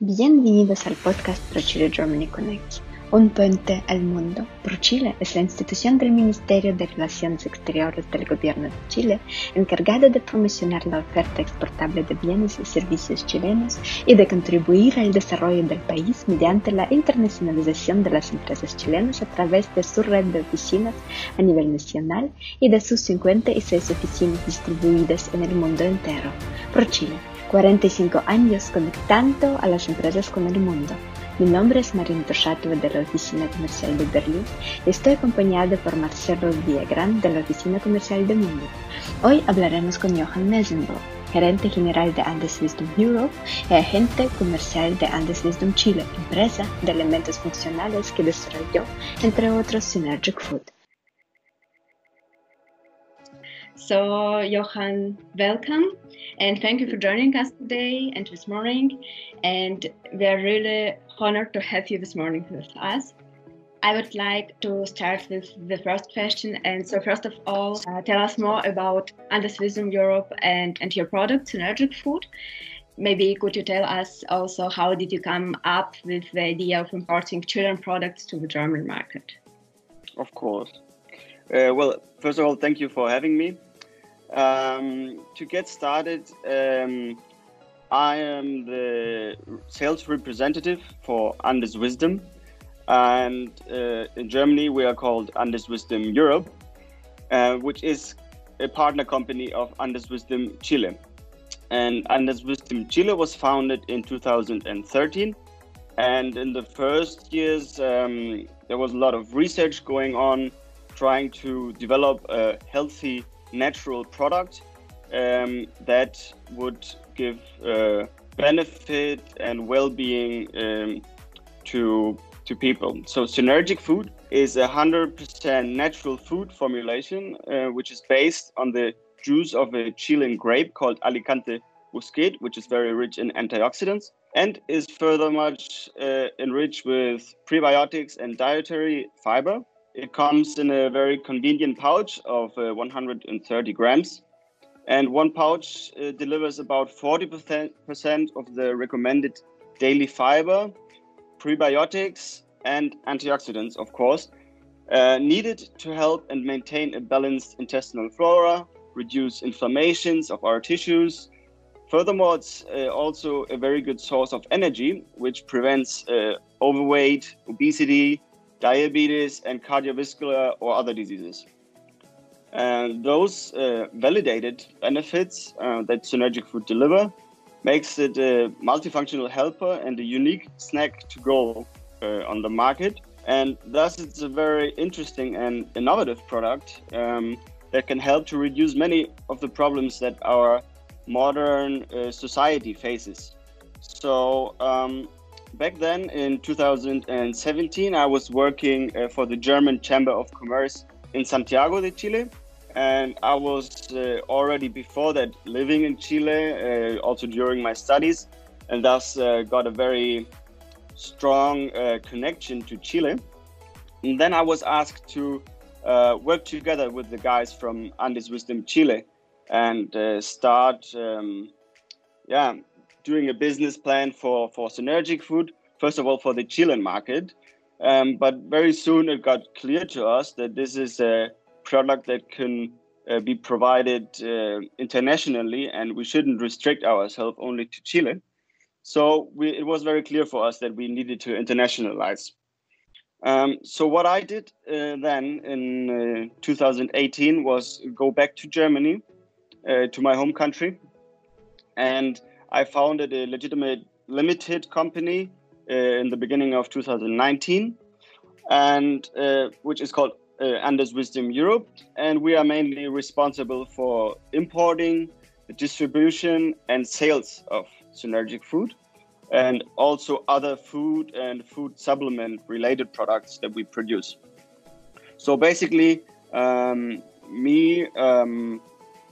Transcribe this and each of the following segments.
Bienvenidos al podcast ProChile Germany Connect, un puente al mundo. ProChile es la institución del Ministerio de Relaciones Exteriores del Gobierno de Chile encargada de promocionar la oferta exportable de bienes y servicios chilenos y de contribuir al desarrollo del país mediante la internacionalización de las empresas chilenas a través de su red de oficinas a nivel nacional y de sus 56 oficinas distribuidas en el mundo entero. ProChile 45 años conectando a las empresas con el mundo. Mi nombre es Marina Toshatova de la Oficina Comercial de Berlín y estoy acompañada por Marcelo Villagrán de la Oficina Comercial de Mundo. Hoy hablaremos con Johan Mesenbo, gerente general de Andes Wisdom Europe y agente comercial de Andes Wisdom Chile, empresa de elementos funcionales que desarrolló, entre otros, Synergic Food. So, Johan, welcome and thank you for joining us today and this morning. And we're really honored to have you this morning with us. I would like to start with the first question. And so, first of all, uh, tell us more about Andes Wisdom Europe and, and your product, Synergic Food. Maybe could you tell us also how did you come up with the idea of importing Chilean products to the German market? Of course. Uh, well, first of all, thank you for having me. Um, to get started, um, I am the sales representative for Andes Wisdom, and uh, in Germany we are called Andes Wisdom Europe, uh, which is a partner company of Andes Wisdom Chile. And Andes Wisdom Chile was founded in 2013. And in the first years, um, there was a lot of research going on, trying to develop a healthy natural product um, that would give uh, benefit and well-being um, to to people. So synergic food is a hundred percent natural food formulation, uh, which is based on the juice of a Chilean grape called Alicante Bouschet, which is very rich in antioxidants and is further much uh, enriched with prebiotics and dietary fiber. It comes in a very convenient pouch of uh, 130 grams. And one pouch uh, delivers about 40% of the recommended daily fiber, prebiotics, and antioxidants, of course, uh, needed to help and maintain a balanced intestinal flora, reduce inflammations of our tissues. Furthermore, it's uh, also a very good source of energy, which prevents uh, overweight, obesity, diabetes, and cardiovascular or other diseases. And those uh, validated benefits uh, that synergic food deliver makes it a multifunctional helper and a unique snack to go uh, on the market. And thus, it's a very interesting and innovative product um, that can help to reduce many of the problems that our modern uh, society faces. So, um, back then in 2017, I was working uh, for the German Chamber of Commerce in Santiago de Chile. And I was uh, already before that living in Chile, uh, also during my studies, and thus uh, got a very strong uh, connection to Chile. And then I was asked to uh, work together with the guys from Andes Wisdom Chile and start, um, yeah, doing a business plan for for synergic food first of all for the chilean market. Um, but very soon it got clear to us that this is a product that can uh, be provided uh, internationally and we shouldn't restrict ourselves only to chile. So we, it was very clear for us that we needed to internationalize. Um, so what i did uh, then in uh, 2018 was go back to germany uh, to my home country. And I founded a legitimate limited company uh, in the beginning of 2019, and uh, which is called uh, Andes Wisdom Europe, and we are mainly responsible for importing, distribution, and sales of synergic food, and also other food and food supplement related products that we produce. So basically, um, me. Um,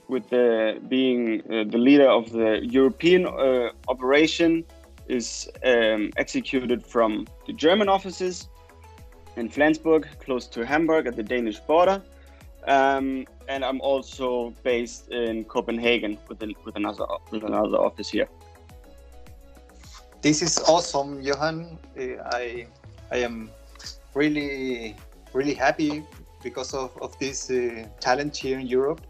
with the being uh, the leader of the European uh, operation is um, executed from the German offices in Flensburg, close to Hamburg at the Danish border. Um, and I'm also based in Copenhagen with, an, with, another, with another office here. this is awesome, Johan. Uh, I I am really really happy because of, of this uh, challenge here in Europe.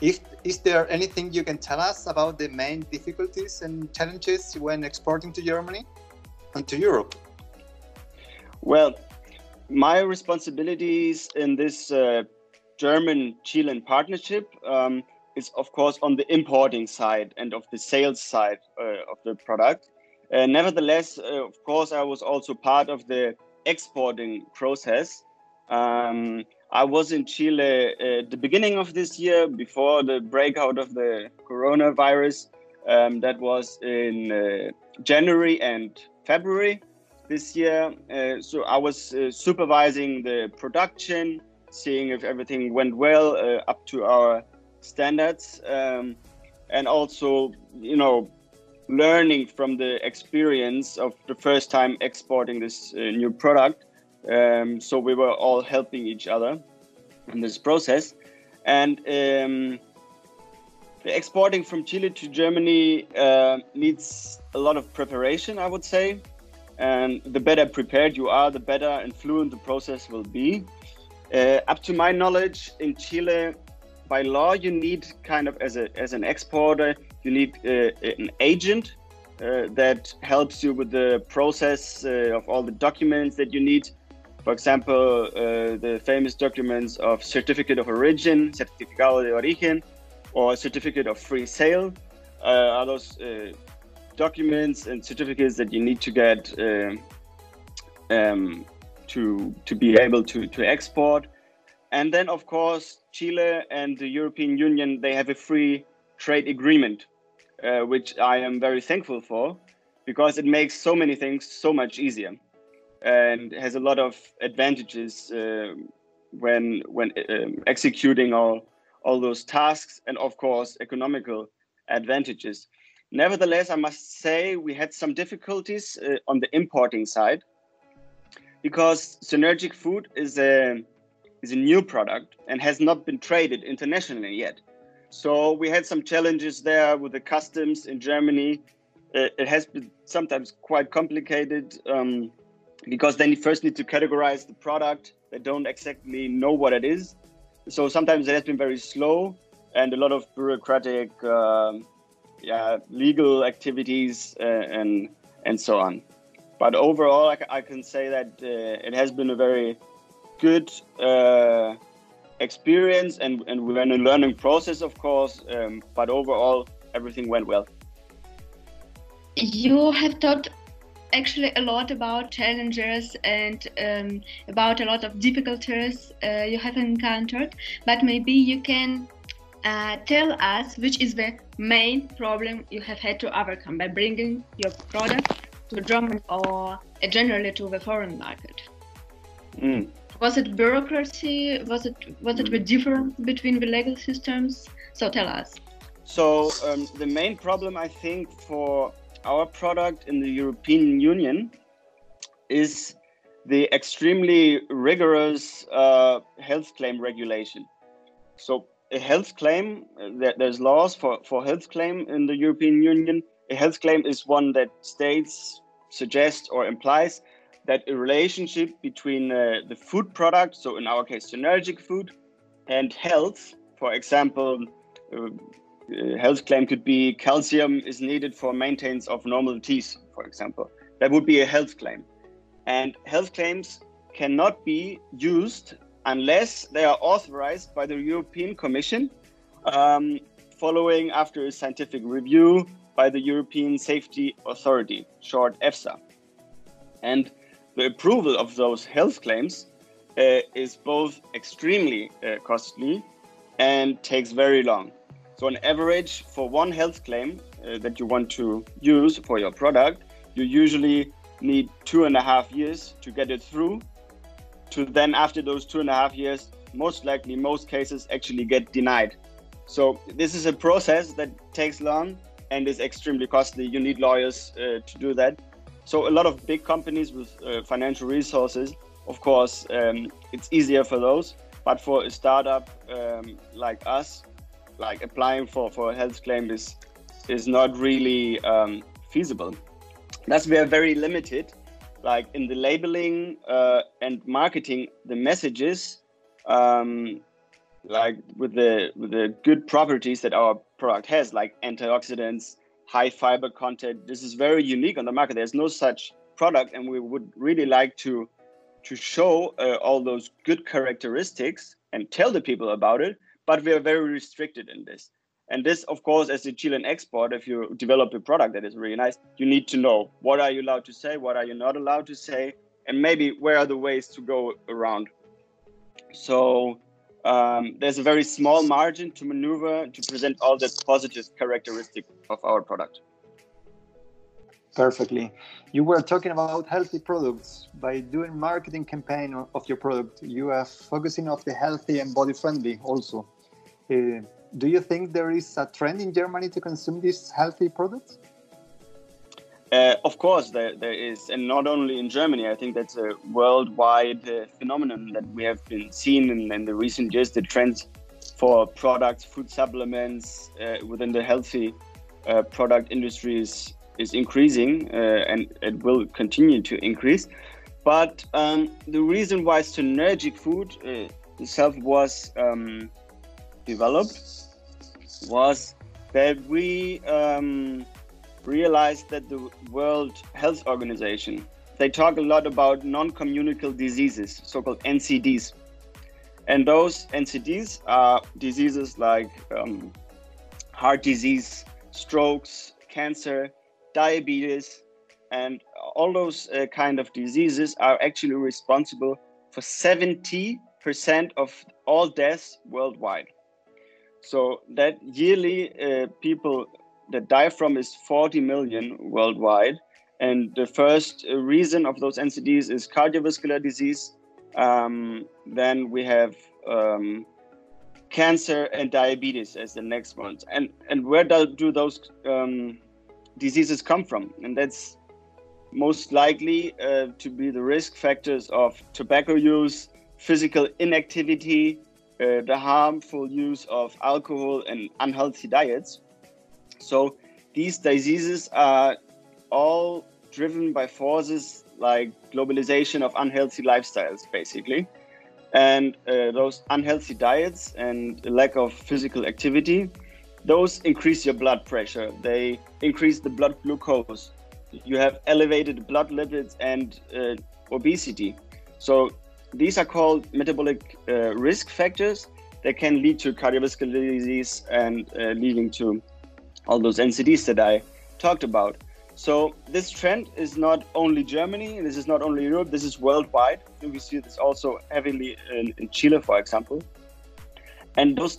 If, is there anything you can tell us about the main difficulties and challenges when exporting to Germany and to Europe? Well, my responsibilities in this uh, German Chilean partnership um, is, of course, on the importing side and of the sales side uh, of the product. Uh, nevertheless, uh, of course, I was also part of the exporting process. Um, I was in Chile at the beginning of this year, before the breakout of the coronavirus. Um, that was in uh, January and February this year. Uh, so I was uh, supervising the production, seeing if everything went well uh, up to our standards, um, and also, you know, learning from the experience of the first time exporting this uh, new product. Um, so we were all helping each other in this process. And um, exporting from Chile to Germany uh, needs a lot of preparation, I would say. And the better prepared you are, the better and fluent the process will be. Uh, up to my knowledge, in Chile, by law, you need kind of as a as an exporter, you need uh, an agent uh, that helps you with the process uh, of all the documents that you need for example, uh, the famous documents of certificate of origin, certificado de origen, or certificate of free sale uh, are those uh, documents and certificates that you need to get uh, um, to to be able to to export. And then, of course, Chile and the European Union they have a free trade agreement, uh, which I am very thankful for, because it makes so many things so much easier and has a lot of advantages uh, when when um, executing all all those tasks and of course economical advantages. Nevertheless i must say we had some difficulties uh, on the importing side because synergic food is a is a new product and has not been traded internationally yet. So we had some challenges there with the customs in germany. Uh, it has been sometimes quite complicated um, because then you first need to categorize the product. They don't exactly know what it is. So sometimes it has been very slow and a lot of bureaucratic, uh, yeah, legal activities uh, and and so on. But overall, I, I can say that uh, it has been a very good uh, experience, and and we're in a learning process, of course. Um, but overall, everything went well. You have talked actually a lot about challenges and um, about a lot of difficulties uh, you have encountered, but maybe you can uh, tell us which is the main problem you have had to overcome by bringing your product to Germany or uh, generally to the foreign market. Mm. Was it bureaucracy? Was it was it the difference between the legal systems? So tell us. So um, the main problem I think for our product in the European Union is the extremely rigorous uh, health claim regulation. So a health claim, uh, there's laws for, for health claim in the European Union. A health claim is one that states, suggests, or implies that a relationship between uh, the food product, so in our case, synergic food, and health, for example, uh, uh, health claim could be calcium is needed for maintenance of normal teeth, for example. That would be a health claim. And health claims cannot be used unless they are authorized by the European Commission um, following after a scientific review by the European Safety Authority, short EFSA. And the approval of those health claims uh, is both extremely uh, costly and takes very long. So on average, for one health claim uh, that you want to use for your product, you usually need two and a half years to get it through. To then, after those two and a half years, most likely, most cases actually get denied. So this is a process that takes long and is extremely costly. You need lawyers uh, to do that. So a lot of big companies with uh, financial resources, of course, um, it's easier for those. But for a startup um, like us, like applying for for a health claim is is not really um, feasible. Thus, we are very limited, like in the labeling uh, and marketing the messages, um, like with the with the good properties that our product has, like antioxidants, high fiber content. This is very unique on the market. There's no such product, and we would really like to to show uh, all those good characteristics and tell the people about it. But we are very restricted in this. And this, of course, as a Chilean export, if you develop a product that is really nice, you need to know what are you allowed to say, what are you not allowed to say, and maybe where are the ways to go around. So um, there's a very small margin to maneuver to present all the positive characteristics of our product. Perfectly. You were talking about healthy products. By doing marketing campaign of your product, you are focusing on the healthy and body friendly also. Uh, do you think there is a trend in Germany to consume these healthy products? Uh, of course, there, there is, and not only in Germany. I think that's a worldwide uh, phenomenon that we have been seeing in, in, the recent years. The trends for products, food supplements uh, within the healthy uh, product industries is increasing, uh, and it will continue to increase. But um, the reason why synergic food itself was um, developed was that we um, realized that the World Health Organization they talk a lot about non-communicable diseases, so-called NCDs, and those NCDs are diseases like um, heart disease, strokes, cancer, diabetes, and all those uh, kind of diseases are actually responsible for 70% of all deaths worldwide. So that yearly uh, people that die from is 40 million worldwide. And the first uh, reason of those NCDs is cardiovascular disease. Um, then we have um, cancer and diabetes as the next ones. And and where do, do those um, diseases come from? And that's most likely uh, to be the risk factors of tobacco use, physical inactivity, uh, the harmful use of alcohol and unhealthy diets. So these diseases are all driven by forces like globalization of unhealthy lifestyles, basically. And uh, those unhealthy diets and lack of physical activity, those increase your blood pressure. They increase the blood glucose. You have elevated blood lipids and uh, obesity. So these are called metabolic uh, risk factors that can lead to cardiovascular disease and uh, leading to all those NCDs that I talked about. So this trend is not only Germany, this is not only Europe, this is worldwide. We see this also heavily in, in Chile, for example. And those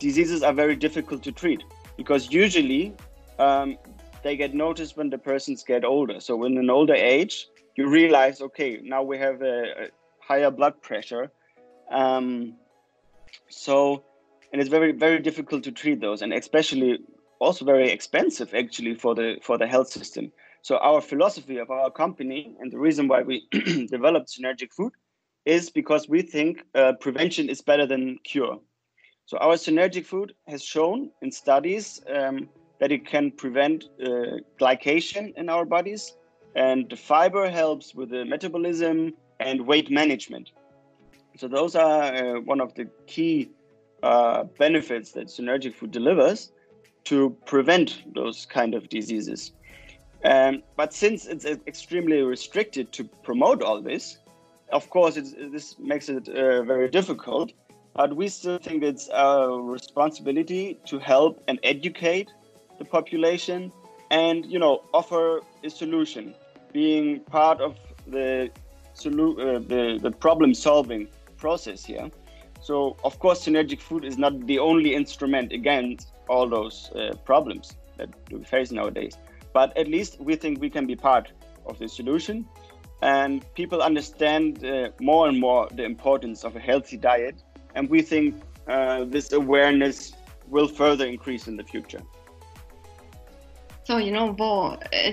diseases are very difficult to treat because usually um, they get noticed when the persons get older. So in an older age, you realize, okay, now we have a higher blood pressure. Um, so, and it's very very difficult to treat those, and especially also very expensive actually for the for the health system. So our philosophy of our company and the reason why we developed Synergic Food is because we think uh, prevention is better than cure. So our Synergic Food has shown in studies um, that it can prevent uh, glycation in our bodies, and the fiber helps with the metabolism, and weight management. So those are uh, one of the key uh, benefits that Synergic Food delivers to prevent those kind of diseases. Um, but since it's extremely restricted to promote all this, of course, this makes it uh, very difficult. But we still think it's our responsibility to help and educate the population, and you know, offer a solution, being part of the solu- uh, the, the problem solving process here. So, of course, synergic food is not the only instrument against all those uh, problems that we face nowadays. But at least we think we can be part of the solution. And people understand uh, more and more the importance of a healthy diet. And we think uh, this awareness will further increase in the future. So, you know, Bo, uh,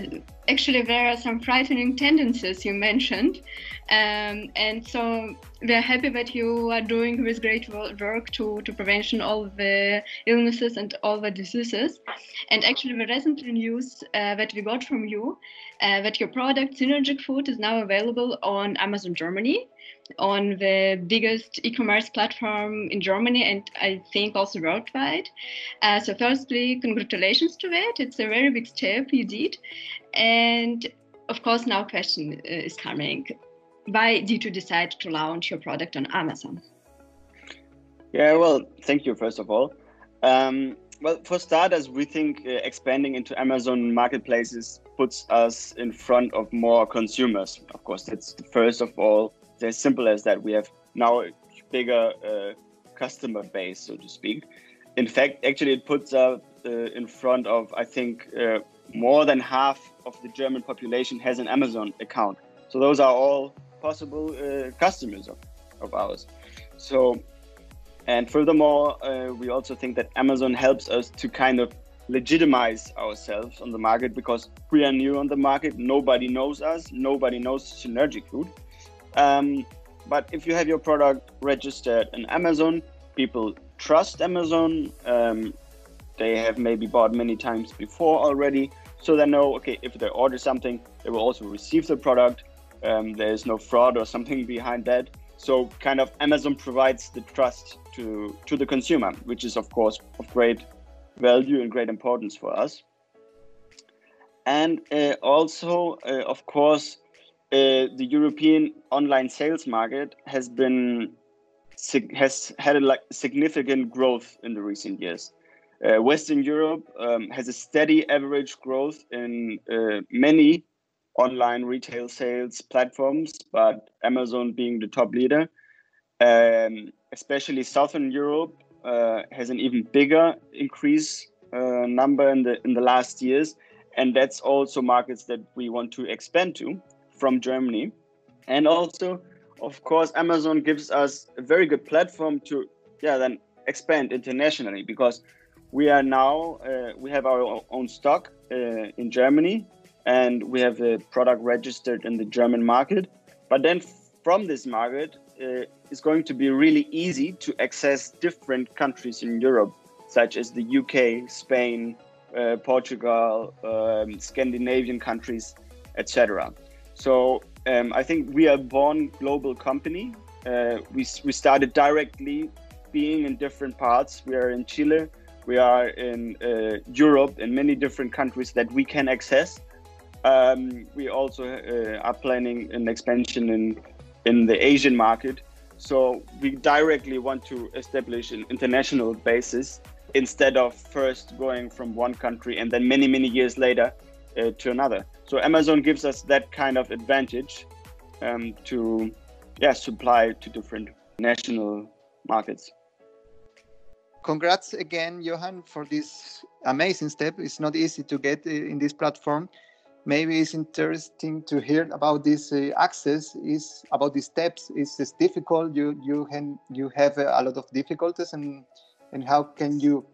actually, there are some frightening tendencies you mentioned. Um, and so we are happy that you are doing this great work to, to prevention all the illnesses and all the diseases. And actually, the recent news uh, that we got from you uh, that your product Synergic Food is now available on Amazon Germany, on the biggest e-commerce platform in Germany, and I think also worldwide. Uh, so, firstly, congratulations to that. It's a very big step you did, and of course, now question uh, is coming why did you decide to launch your product on Amazon? Yeah, well, thank you, first of all. Um, well, for starters, we think uh, expanding into Amazon marketplaces puts us in front of more consumers. Of course, that's the first of all. It's as simple as that. We have now a bigger uh, customer base, so to speak. In fact, actually, it puts us uh, in front of, I think, uh, more than half of the German population has an Amazon account. So those are all possible uh, customers of, of ours. So, and furthermore, uh, we also think that Amazon helps us to kind of legitimize ourselves on the market because we are new on the market. Nobody knows us. Nobody knows Synergic Food. Um, but if you have your product registered in Amazon, people trust Amazon. Um, they have maybe bought many times before already, so they know okay if they order something, they will also receive the product um, there's no fraud or something behind that. So kind of Amazon provides the trust to to the consumer, which is of course of great value and great importance for us. And uh, also, uh, of course, uh, the European online sales market has been has had a like significant growth in the recent years. Uh, Western Europe um, has a steady average growth in uh, many online retail sales platforms, but Amazon being the top leader. Um, especially Southern Europe uh, has an even bigger increase uh, number in the in the last years, and that's also markets that we want to expand to from Germany, and also, of course, Amazon gives us a very good platform to yeah then expand internationally because we are now uh, we have our own stock uh, in Germany and we have a product registered in the German market. But then from this market, uh, it's going to be really easy to access different countries in Europe, such as the UK, Spain, uh, Portugal, um, Scandinavian countries, etc. So um, I think we are born global company. Uh, we, we started directly being in different parts. We are in Chile, we are in uh, Europe, in many different countries that we can access. Um, we also uh, are planning an expansion in in the Asian market. So we directly want to establish an international basis instead of first going from one country and then many many years later uh, to another. So Amazon gives us that kind of advantage um, to yeah supply to different national markets. Congrats again, Johan, for this amazing step. It's not easy to get uh, in this platform maybe it's interesting to hear about this uh, access is about the steps. Is this difficult. You you can you have a lot of difficulties and and how can you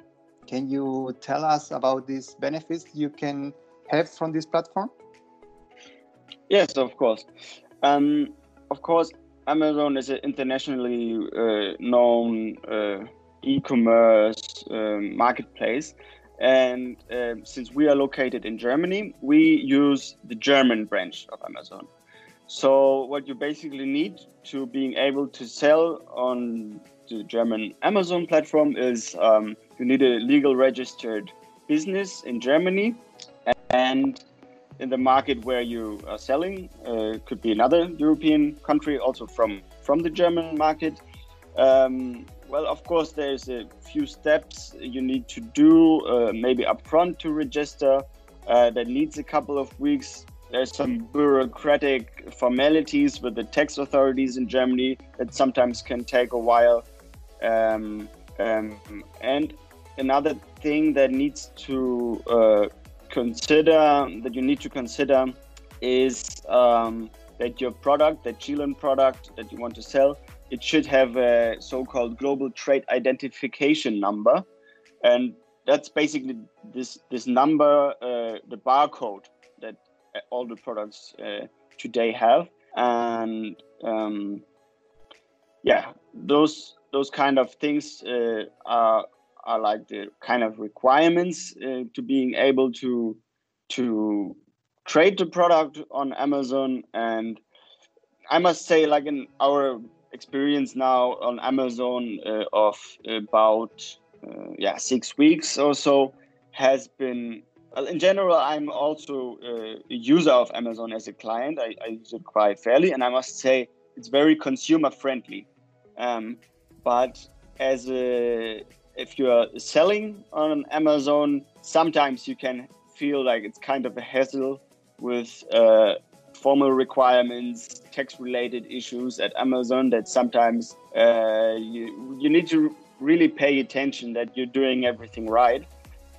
can you tell us about these benefits you can have from this platform? Yes of course. Um, of course amazon is an internationally uh, known uh, e-commerce um, marketplace and um, since we are located in Germany, we use the German branch of Amazon. So what you basically need to being able to sell on the German Amazon platform is um, you need a legal registered business in Germany and in the market where you are selling uh, could be another European country also from from the German market. Um, well, of course, there's a few steps you need to do, uh, maybe upfront to register. Uh, that needs a couple of weeks. There's some bureaucratic formalities with the tax authorities in Germany that sometimes can take a while. Um, um, and another thing that needs to uh, consider, that you need to consider, is um, that your product, that Chilean product that you want to sell, it should have a so-called global trade identification number, and that's basically this this number, uh, the barcode that all the products uh, today have, and um, yeah, those those kind of things uh, are are like the kind of requirements uh, to being able to to trade the product on Amazon. And I must say, like in our experience now on Amazon uh, of about uh, yeah six weeks or so has been in general i'm also uh, a user of amazon as a client. I, I, use it quite fairly and i must say it's very consumer friendly. Um, but as a if you're selling on amazon sometimes you can feel like it's kind of a hassle with uh, formal requirements tax related issues at amazon that sometimes uh, you, you need to really pay attention that you're doing everything right.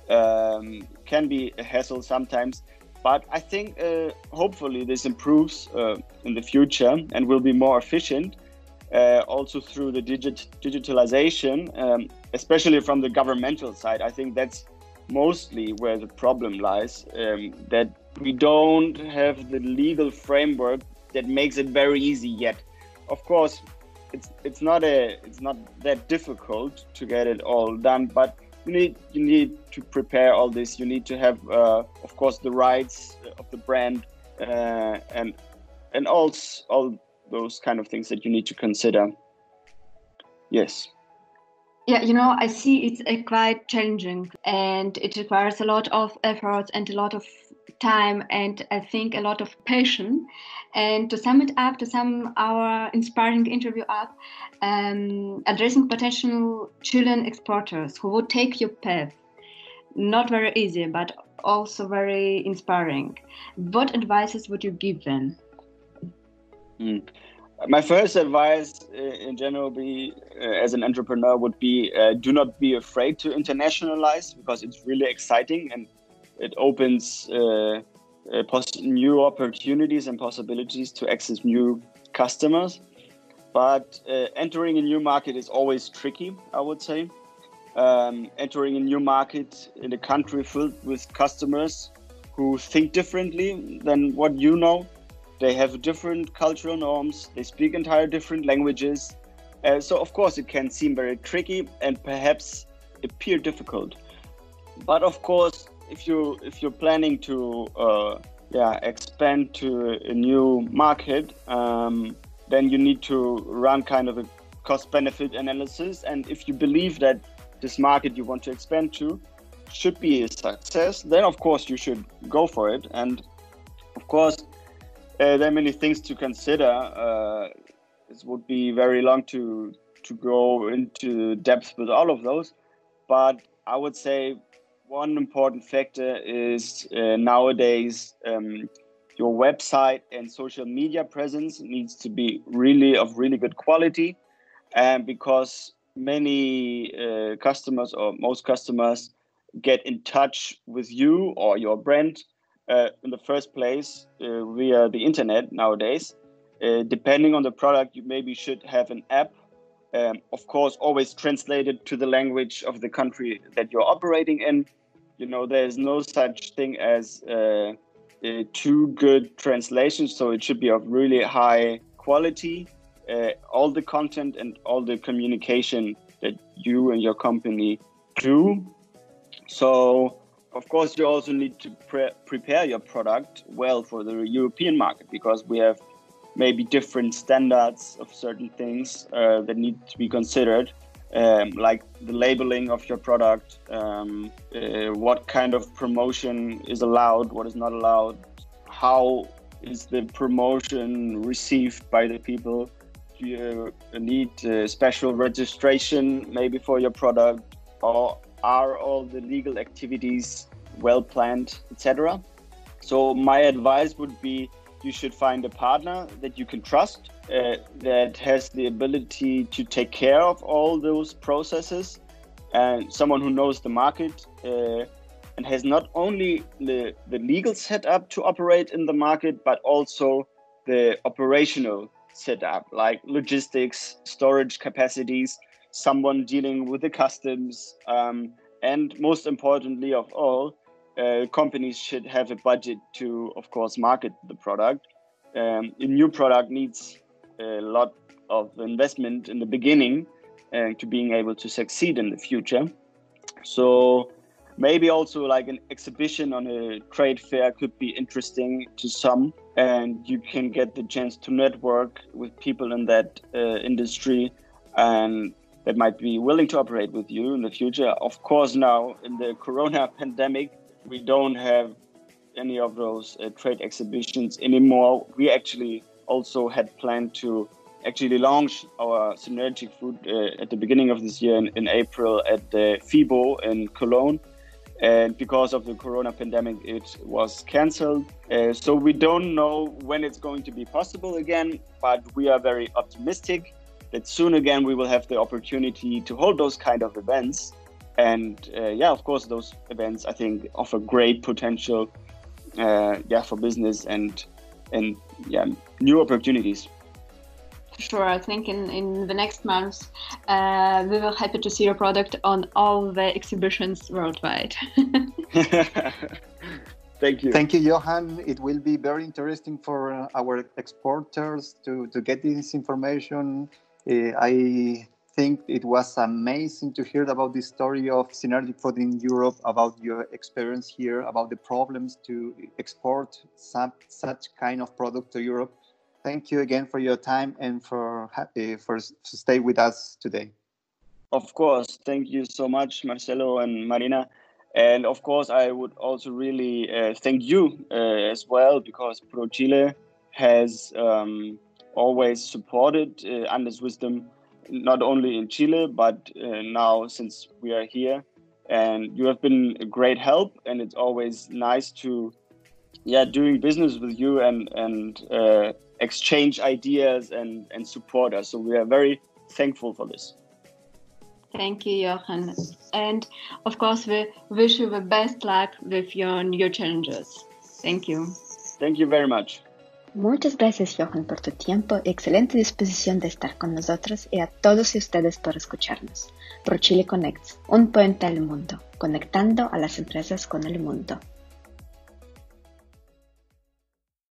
Um, can be a hassle sometimes, but I think uh, hopefully this improves uh, in the future and will be more efficient. Uh, also through the digit digitalization, um, especially from the governmental side, I think that's mostly where the problem lies. Um, that we don't have the legal framework that makes it very easy yet. Of course, it's it's not a it's not that difficult to get it all done but you need you need to prepare all this you need to have uh, of course the rights of the brand uh, and and all all those kind of things that you need to consider yes yeah, you know, I see it's uh, quite challenging and it requires a lot of effort and a lot of time and I think a lot of patience. And to sum it up, to sum our inspiring interview up, um, addressing potential Chilean exporters who would take your path, not very easy, but also very inspiring. What advices would you give them? Mm my first advice uh, in general be uh, as an entrepreneur would be uh, do not be afraid to internationalize because it's really exciting and it opens uh, uh, new opportunities and possibilities to access new customers. But entering a new market is always tricky i would say. Um, entering a new market in a country filled with customers who think differently than what you know they have different cultural norms. They speak entire different languages. Uh, so of course it can seem very tricky and perhaps appear difficult. But of course, if you if you're planning to uh, yeah expand to a new market, um, then you need to run kind of a cost benefit analysis. And if you believe that this market you want to expand to should be a success, then of course you should go for it. And of course, uh, there are many things to consider. Uh, this would be very long to to go into depth with all of those, but I would say one important factor is uh, nowadays um, your website and social media presence needs to be really of really good quality, and because many uh, customers or most customers get in touch with you or your brand uh, in the first place uh, via the internet nowadays. Uh, depending on the product, you maybe should have an app. Um, of course, always translated to the language of the country that you're operating in. You know, there's no such thing as uh, too good translation, so it should be of really high quality. Uh, all the content and all the communication that you and your company do. So of course, you also need to pre prepare your product well for the European market because we have maybe different standards of certain things uh, that need to be considered, um, like the labeling of your product, um, uh, what kind of promotion is allowed, what is not allowed, how is the promotion received by the people. Do you need uh, special registration maybe for your product, or are all the legal activities well planned, etc. So my advice would be you should find a partner that you can trust, uh, that has the ability to take care of all those processes, and someone who knows the market uh, and has not only the, the legal setup to operate in the market, but also the operational setup, like logistics, storage capacities, someone dealing with the customs, um, and most importantly of all, uh, companies should have a budget to, of course, market the product. Um, a new product needs a lot of investment in the beginning and to being able to succeed in the future. So maybe also like an exhibition on a trade fair could be interesting to some and you can get the chance to network with people in that uh, industry and that might be willing to operate with you in the future. Of course now in the corona pandemic we don't have any of those uh, trade exhibitions anymore. We actually also had planned to actually launch our synergic food uh, at the beginning of this year in, in April at the FIBO in Cologne. And because of the corona pandemic it was cancelled uh, so we don't know when it's going to be possible again but we are very optimistic that soon again we will have the opportunity to hold those kind of events and uh, yeah of course those events i think offer great potential uh, yeah for business and and yeah new opportunities Sure, I think in, in the next months uh, we will happy to see your product on all the exhibitions worldwide. Thank you. Thank you, Johan. It will be very interesting for uh, our exporters to, to get this information. Uh, I think it was amazing to hear about the story of Synergic Food in Europe, about your experience here, about the problems to export some, such kind of product to Europe thank you again for your time and for happy for to stay with us today. Of course, thank you so much, Marcelo and Marina. And of course, I would also really uh, thank you uh, as well because Pro Chile has um, always supported uh, Andes Wisdom, not only in Chile, but uh, now since we are here. And you have been a great help, and it's always nice to, yeah, doing business with you and and uh, exchange ideas and, and support us. So we are very thankful for this. Thank you, Johan. And of course, we wish you the best luck with your new challenges. Thank you. Thank you very much. Muchas gracias, Johan, por tu tiempo y excelente disposición de estar con nosotros y a todos ustedes por escucharnos. Pro Chile Connects, un puente al mundo, conectando a las empresas con el mundo.